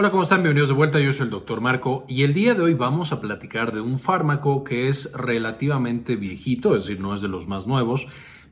Hola, ¿cómo están? Bienvenidos de vuelta. Yo soy el doctor Marco y el día de hoy vamos a platicar de un fármaco que es relativamente viejito, es decir, no es de los más nuevos,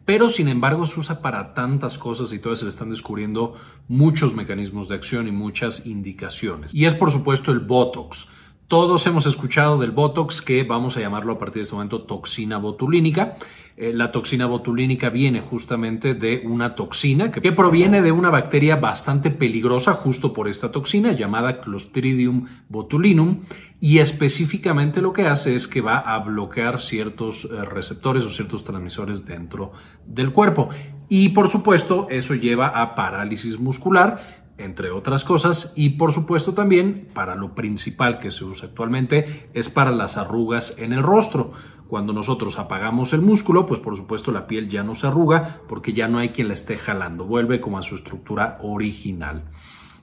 pero sin embargo se usa para tantas cosas y todavía se le están descubriendo muchos mecanismos de acción y muchas indicaciones. Y es por supuesto el Botox. Todos hemos escuchado del Botox, que vamos a llamarlo a partir de este momento toxina botulínica. Eh, la toxina botulínica viene justamente de una toxina que, proviene de una bacteria bastante peligrosa justo por esta toxina llamada Clostridium botulinum y específicamente lo que hace es que va a bloquear ciertos eh, receptores o ciertos transmisores dentro del cuerpo. Y por supuesto eso lleva a parálisis muscular entre otras cosas, y por supuesto también para lo principal que se usa actualmente es para las arrugas en el rostro. Cuando nosotros apagamos el músculo, pues por supuesto la piel ya no se arruga porque ya no hay quien la esté jalando, vuelve como a su estructura original.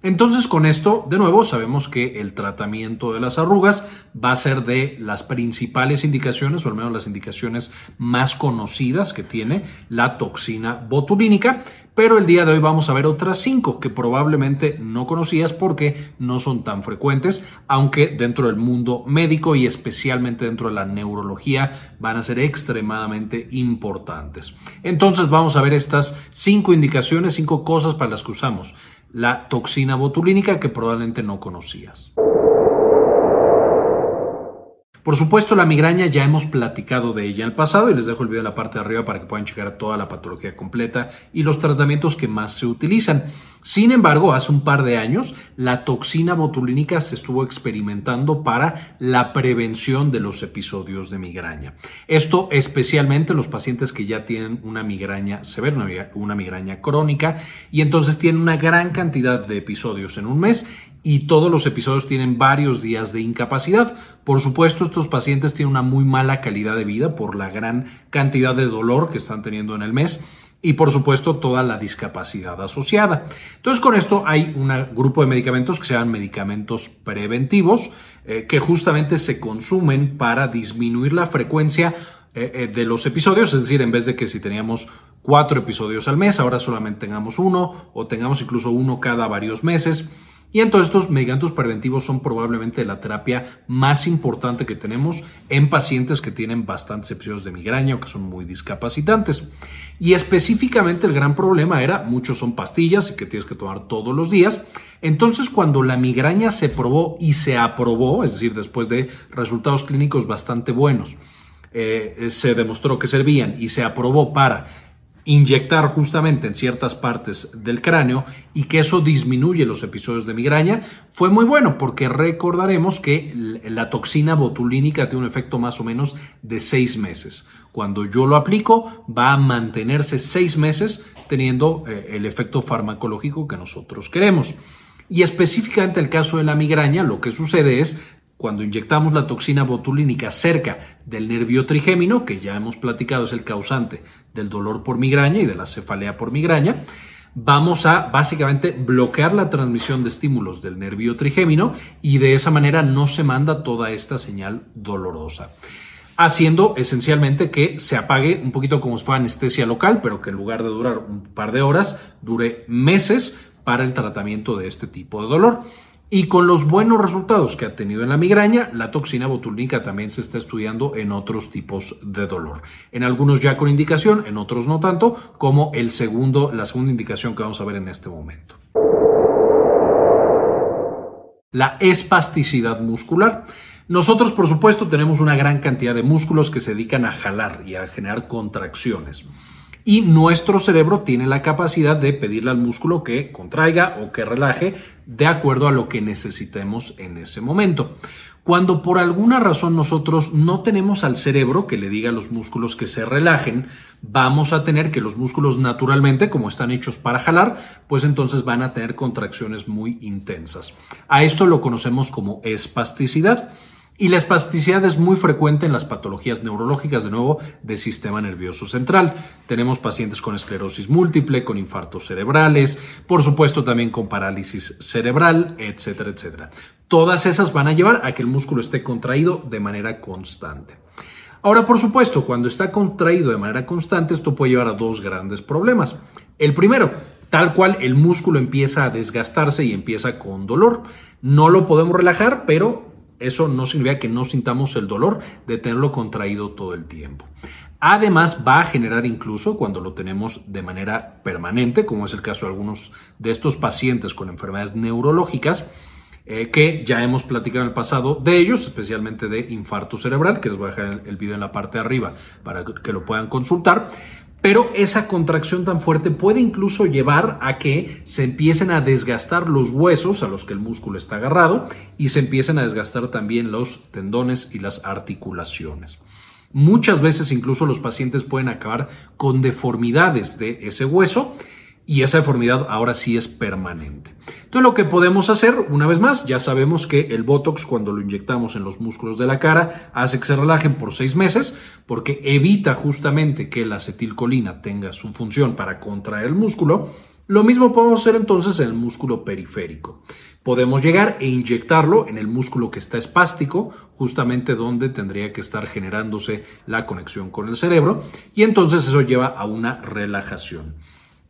Entonces con esto, de nuevo, sabemos que el tratamiento de las arrugas va a ser de las principales indicaciones, o al menos las indicaciones más conocidas que tiene la toxina botulínica, pero el día de hoy vamos a ver otras cinco que probablemente no conocías porque no son tan frecuentes, aunque dentro del mundo médico y especialmente dentro de la neurología van a ser extremadamente importantes. Entonces vamos a ver estas cinco indicaciones, cinco cosas para las que usamos la toxina botulínica que probablemente no conocías. Por supuesto, la migraña ya hemos platicado de ella en el pasado y les dejo el video en la parte de arriba para que puedan checar toda la patología completa y los tratamientos que más se utilizan. Sin embargo, hace un par de años, la toxina botulínica se estuvo experimentando para la prevención de los episodios de migraña. Esto especialmente los pacientes que ya tienen una migraña severa, una migraña crónica, y entonces tienen una gran cantidad de episodios en un mes y todos los episodios tienen varios días de incapacidad. Por supuesto, estos pacientes tienen una muy mala calidad de vida por la gran cantidad de dolor que están teniendo en el mes y por supuesto toda la discapacidad asociada. Entonces con esto hay un grupo de medicamentos que se llaman medicamentos preventivos eh, que justamente se consumen para disminuir la frecuencia eh, eh, de los episodios, es decir, en vez de que si teníamos cuatro episodios al mes, ahora solamente tengamos uno o tengamos incluso uno cada varios meses. Y entonces estos medicamentos preventivos son probablemente la terapia más importante que tenemos en pacientes que tienen bastantes episodios de migraña o que son muy discapacitantes. Y específicamente el gran problema era, muchos son pastillas y que tienes que tomar todos los días. Entonces cuando la migraña se probó y se aprobó, es decir, después de resultados clínicos bastante buenos, eh, se demostró que servían y se aprobó para inyectar justamente en ciertas partes del cráneo y que eso disminuye los episodios de migraña, fue muy bueno porque recordaremos que la toxina botulínica tiene un efecto más o menos de seis meses. Cuando yo lo aplico va a mantenerse seis meses teniendo eh, el efecto farmacológico que nosotros queremos. Y específicamente el caso de la migraña, lo que sucede es cuando inyectamos la toxina botulínica cerca del nervio trigémino, que ya hemos platicado es el causante del dolor por migraña y de la cefalea por migraña, vamos a básicamente bloquear la transmisión de estímulos del nervio trigémino y de esa manera no se manda toda esta señal dolorosa haciendo esencialmente que se apague un poquito como si fuera anestesia local, pero que en lugar de durar un par de horas, dure meses para el tratamiento de este tipo de dolor. Y con los buenos resultados que ha tenido en la migraña, la toxina botulínica también se está estudiando en otros tipos de dolor. En algunos ya con indicación, en otros no tanto, como el segundo, la segunda indicación que vamos a ver en este momento. La espasticidad muscular. Nosotros, por supuesto, tenemos una gran cantidad de músculos que se dedican a jalar y a generar contracciones y nuestro cerebro tiene la capacidad de pedirle al músculo que contraiga o que relaje de acuerdo a lo que necesitemos en ese momento. Cuando por alguna razón nosotros no tenemos al cerebro que le diga a los músculos que se relajen, vamos a tener que los músculos naturalmente, como están hechos para jalar, pues entonces van a tener contracciones muy intensas. A esto lo conocemos como espasticidad. Y la espasticidad es muy frecuente en las patologías neurológicas, de nuevo, del sistema nervioso central. Tenemos pacientes con esclerosis múltiple, con infartos cerebrales, por supuesto también con parálisis cerebral, etcétera, etcétera. Todas esas van a llevar a que el músculo esté contraído de manera constante. Ahora, por supuesto, cuando está contraído de manera constante, esto puede llevar a dos grandes problemas. El primero, tal cual el músculo empieza a desgastarse y empieza con dolor. No lo podemos relajar, pero eso no significa que no sintamos el dolor de tenerlo contraído todo el tiempo. Además, va a generar incluso cuando lo tenemos de manera permanente, como es el caso de algunos de estos pacientes con enfermedades neurológicas, eh, que ya hemos platicado en el pasado de ellos, especialmente de infarto cerebral, que les voy a dejar el, video en la parte de arriba para que lo puedan consultar. Pero esa contracción tan fuerte puede incluso llevar a que se empiecen a desgastar los huesos a los que el músculo está agarrado y se empiecen a desgastar también los tendones y las articulaciones. Muchas veces incluso los pacientes pueden acabar con deformidades de ese hueso y esa deformidad ahora sí es permanente. Entonces lo que podemos hacer, una vez más, ya sabemos que el Botox cuando lo inyectamos en los músculos de la cara hace que se relajen por seis meses porque evita justamente que la acetilcolina tenga su función para contraer el músculo. Lo mismo podemos hacer entonces en el músculo periférico. Podemos llegar e inyectarlo en el músculo que está espástico, justamente donde tendría que estar generándose la conexión con el cerebro, y entonces eso lleva a una relajación.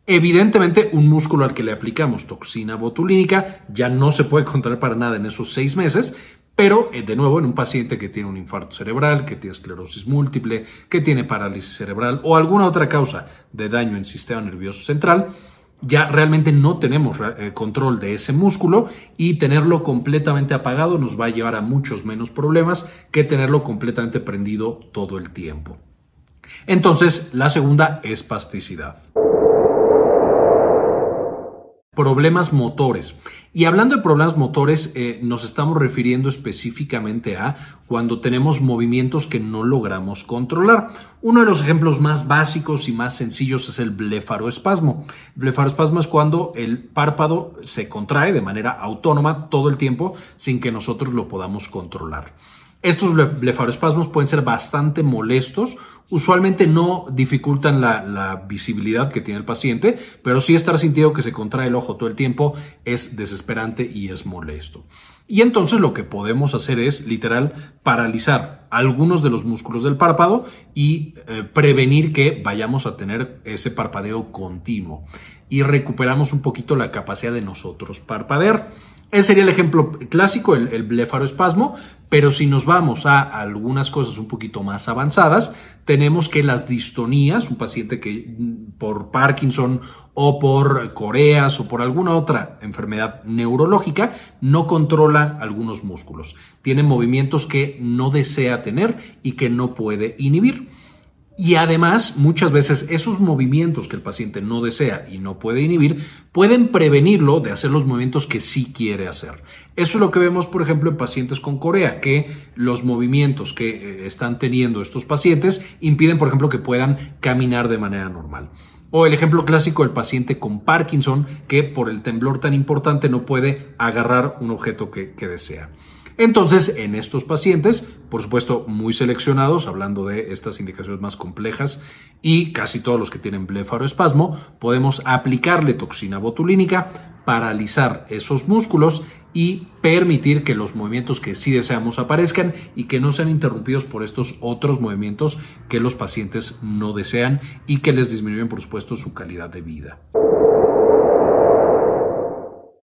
Evidentemente, un músculo al que le aplicamos toxina botulínica ya no se puede contraer para nada en esos seis meses, pero eh, de nuevo en un paciente que tiene un infarto cerebral, que tiene esclerosis múltiple, que tiene parálisis cerebral o alguna otra causa de daño en sistema nervioso central, ya realmente no tenemos eh, control de ese músculo y tenerlo completamente apagado nos va a llevar a muchos menos problemas que tenerlo completamente prendido todo el tiempo. Entonces, la segunda es plasticidad problemas motores. Y hablando de problemas motores, eh, nos estamos refiriendo específicamente a cuando tenemos movimientos que no logramos controlar. Uno de los ejemplos más básicos y más sencillos es el blefaroespasmo. Blefaroespasmo es cuando el párpado se contrae de manera autónoma todo el tiempo sin que nosotros lo podamos controlar. Estos blefaroespasmos pueden ser bastante molestos usualmente no dificultan la, visibilidad que tiene el paciente, pero sí estar sintiendo que se contrae el ojo todo el tiempo es desesperante y es molesto. Y entonces lo que podemos hacer es literal paralizar algunos de los músculos del párpado y eh, prevenir que vayamos a tener ese parpadeo continuo y recuperamos un poquito la capacidad de nosotros parpadear. Ese sería el ejemplo clásico, el, blefaroespasmo, pero si nos vamos a algunas cosas un poquito más avanzadas, tenemos que las distonías, un paciente que mm, por Parkinson o por Coreas o por alguna otra enfermedad neurológica no controla algunos músculos. Tiene movimientos que no desea tener y que no puede inhibir. Y además, muchas veces esos movimientos que el paciente no desea y no puede inhibir pueden prevenirlo de hacer los movimientos que sí quiere hacer. Eso es lo que vemos, por ejemplo, en pacientes con Corea, que los movimientos que eh, están teniendo estos pacientes impiden, por ejemplo, que puedan caminar de manera normal. O el ejemplo clásico del paciente con Parkinson, que por el temblor tan importante no puede agarrar un objeto que, que desea. Entonces, en estos pacientes, por supuesto, muy seleccionados, hablando de estas indicaciones más complejas y casi todos los que tienen blefaroespasmo, podemos aplicarle toxina botulínica, paralizar esos músculos y permitir que los movimientos que sí deseamos aparezcan y que no sean interrumpidos por estos otros movimientos que los pacientes no desean y que les disminuyen, por supuesto, su calidad de vida.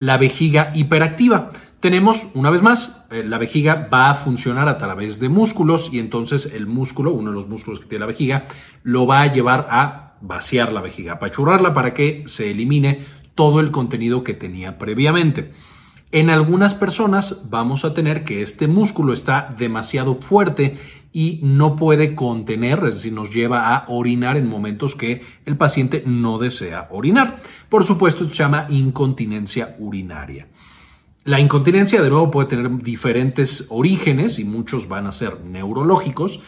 La vejiga hiperactiva tenemos, una vez más, eh, la vejiga va a funcionar a través de músculos y entonces el músculo, uno de los músculos que tiene la vejiga, lo va a llevar a vaciar la vejiga, apachurrarla para que se elimine todo el contenido que tenía previamente. En algunas personas vamos a tener que este músculo está demasiado fuerte y no puede contener, es decir, nos lleva a orinar en momentos que el paciente no desea orinar. Por supuesto, esto se llama incontinencia urinaria. La incontinencia, de nuevo, puede tener diferentes orígenes y muchos van a ser neurológicos,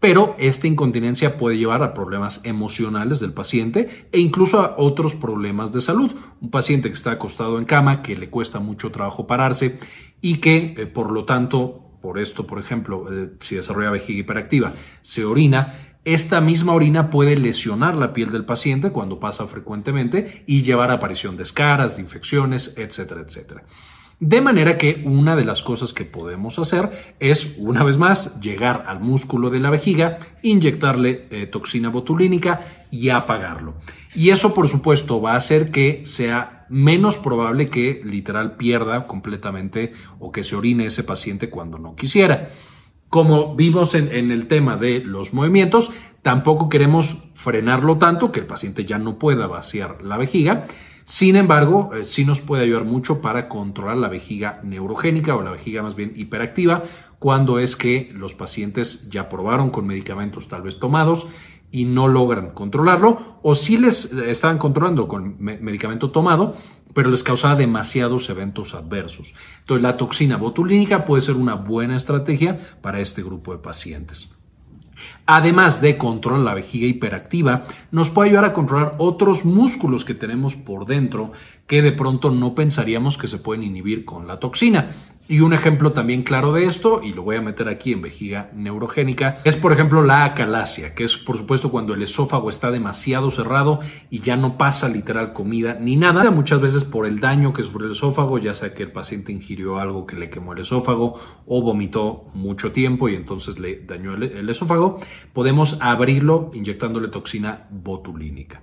pero esta incontinencia puede llevar a problemas emocionales del paciente e incluso a otros problemas de salud. Un paciente que está acostado en cama, que le cuesta mucho trabajo pararse y que, eh, por lo tanto, por esto, por ejemplo, eh, si desarrolla vejiga hiperactiva, se orina, esta misma orina puede lesionar la piel del paciente cuando pasa frecuentemente y llevar a aparición de escaras, de infecciones, etcétera, etcétera. De manera que una de las cosas que podemos hacer es, una vez más, llegar al músculo de la vejiga, inyectarle eh, toxina botulínica y apagarlo. Y eso por supuesto va a hacer que sea menos probable que literal pierda completamente o que se orine ese paciente cuando no quisiera. Como vimos en, en el tema de los movimientos, tampoco queremos frenarlo tanto que el paciente ya no pueda vaciar la vejiga. Sin embargo, eh, sí nos puede ayudar mucho para controlar la vejiga neurogénica o la vejiga más bien hiperactiva cuando es que los pacientes ya probaron con medicamentos tal vez tomados y no logran controlarlo o si les eh, estaban controlando con medicamento tomado pero les causaba demasiados eventos adversos. Entonces la toxina botulínica puede ser una buena estrategia para este grupo de pacientes. Además de controlar la vejiga hiperactiva, nos puede ayudar a controlar otros músculos que tenemos por dentro que de pronto no pensaríamos que se pueden inhibir con la toxina. Y un ejemplo también claro de esto, y lo voy a meter aquí en vejiga neurogénica, es por ejemplo la acalasia, que es por supuesto cuando el esófago está demasiado cerrado y ya no pasa literal comida ni nada, muchas veces por el daño que sufre el esófago, ya sea que el paciente ingirió algo que le quemó el esófago o vomitó mucho tiempo y entonces le dañó el, el esófago, podemos abrirlo inyectándole toxina botulínica.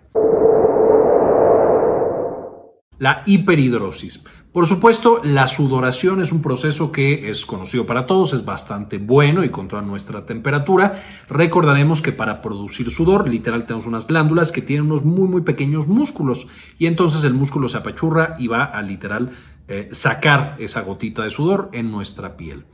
La hiperhidrosis. Por supuesto, la sudoración es un proceso que es conocido para todos, es bastante bueno y controla nuestra temperatura. Recordaremos que para producir sudor, literal, tenemos unas glándulas que tienen unos muy, muy pequeños músculos y entonces el músculo se apachurra y va a literal eh, sacar esa gotita de sudor en nuestra piel.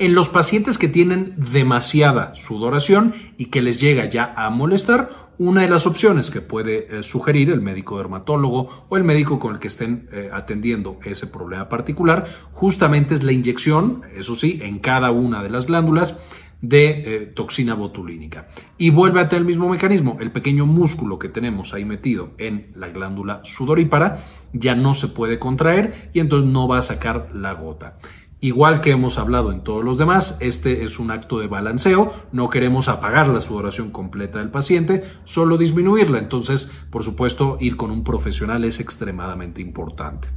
En los pacientes que tienen demasiada sudoración y que les llega ya a molestar, una de las opciones que puede eh, sugerir el médico dermatólogo o el médico con el que estén eh, atendiendo ese problema particular, justamente es la inyección, eso sí, en cada una de las glándulas de eh, toxina botulínica. Y vuelve a tener el mismo mecanismo, el pequeño músculo que tenemos ahí metido en la glándula sudorípara ya no se puede contraer y entonces no va a sacar la gota. Igual que hemos hablado en todos los demás, este es un acto de balanceo, no queremos apagar la sudoración completa del paciente, solo disminuirla, entonces por supuesto ir con un profesional es extremadamente importante.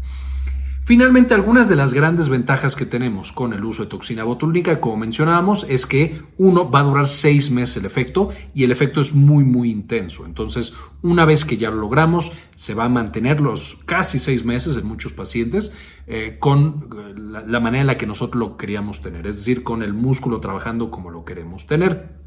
Finalmente, algunas de las grandes ventajas que tenemos con el uso de toxina botulínica, como mencionábamos, es que uno va a durar seis meses el efecto y el efecto es muy, muy intenso. Entonces, una vez que ya lo logramos, se va a mantener los casi seis meses en muchos pacientes eh, con eh, la manera en la que nosotros lo queríamos tener, es decir, con el músculo trabajando como lo queremos tener.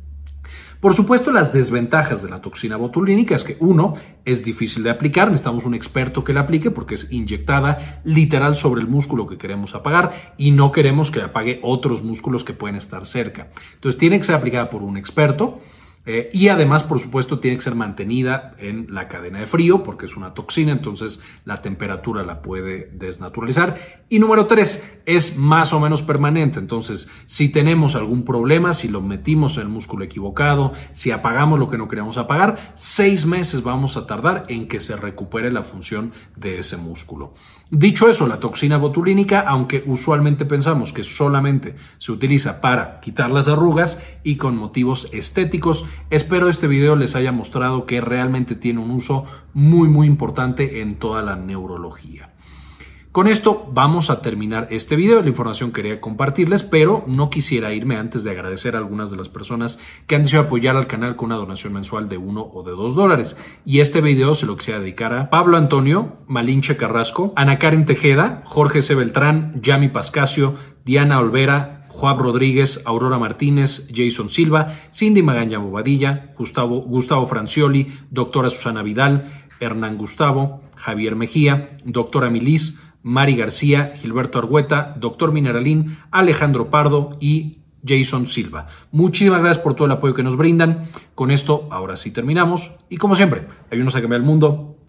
Por supuesto, las desventajas de la toxina botulínica es que uno, es difícil de aplicar, necesitamos un experto que la aplique porque es inyectada literal sobre el músculo que queremos apagar y no queremos que apague otros músculos que pueden estar cerca. Entonces tiene que ser aplicada por un experto. Eh, y además, por supuesto, tiene que ser mantenida en la cadena de frío porque es una toxina, entonces la temperatura la puede desnaturalizar. Y número tres, es más o menos permanente. Entonces, si tenemos algún problema, si lo metimos en el músculo equivocado, si apagamos lo que no queríamos apagar, seis meses vamos a tardar en que se recupere la función de ese músculo. Dicho eso, la toxina botulínica, aunque usualmente pensamos que solamente se utiliza para quitar las arrugas y con motivos estéticos, espero este video les haya mostrado que realmente tiene un uso muy muy importante en toda la neurología. Con esto vamos a terminar este video. La información quería compartirles, pero no quisiera irme antes de agradecer a algunas de las personas que han decidido apoyar al canal con una donación mensual de uno o de dos dólares. Y este video se lo quisiera dedicar a Pablo Antonio, Malinche Carrasco, Ana Karen Tejeda, Jorge C. Beltrán, Yami Pascasio, Diana Olvera, Juan Rodríguez, Aurora Martínez, Jason Silva, Cindy Magaña Bobadilla, Gustavo, Gustavo Francioli, doctora Susana Vidal, Hernán Gustavo, Javier Mejía, doctora Milis, Mari García, Gilberto Argueta, Doctor Mineralín, Alejandro Pardo y Jason Silva. Muchísimas gracias por todo el apoyo que nos brindan. Con esto, ahora sí terminamos. Y como siempre, ayúdenos a cambiar el mundo.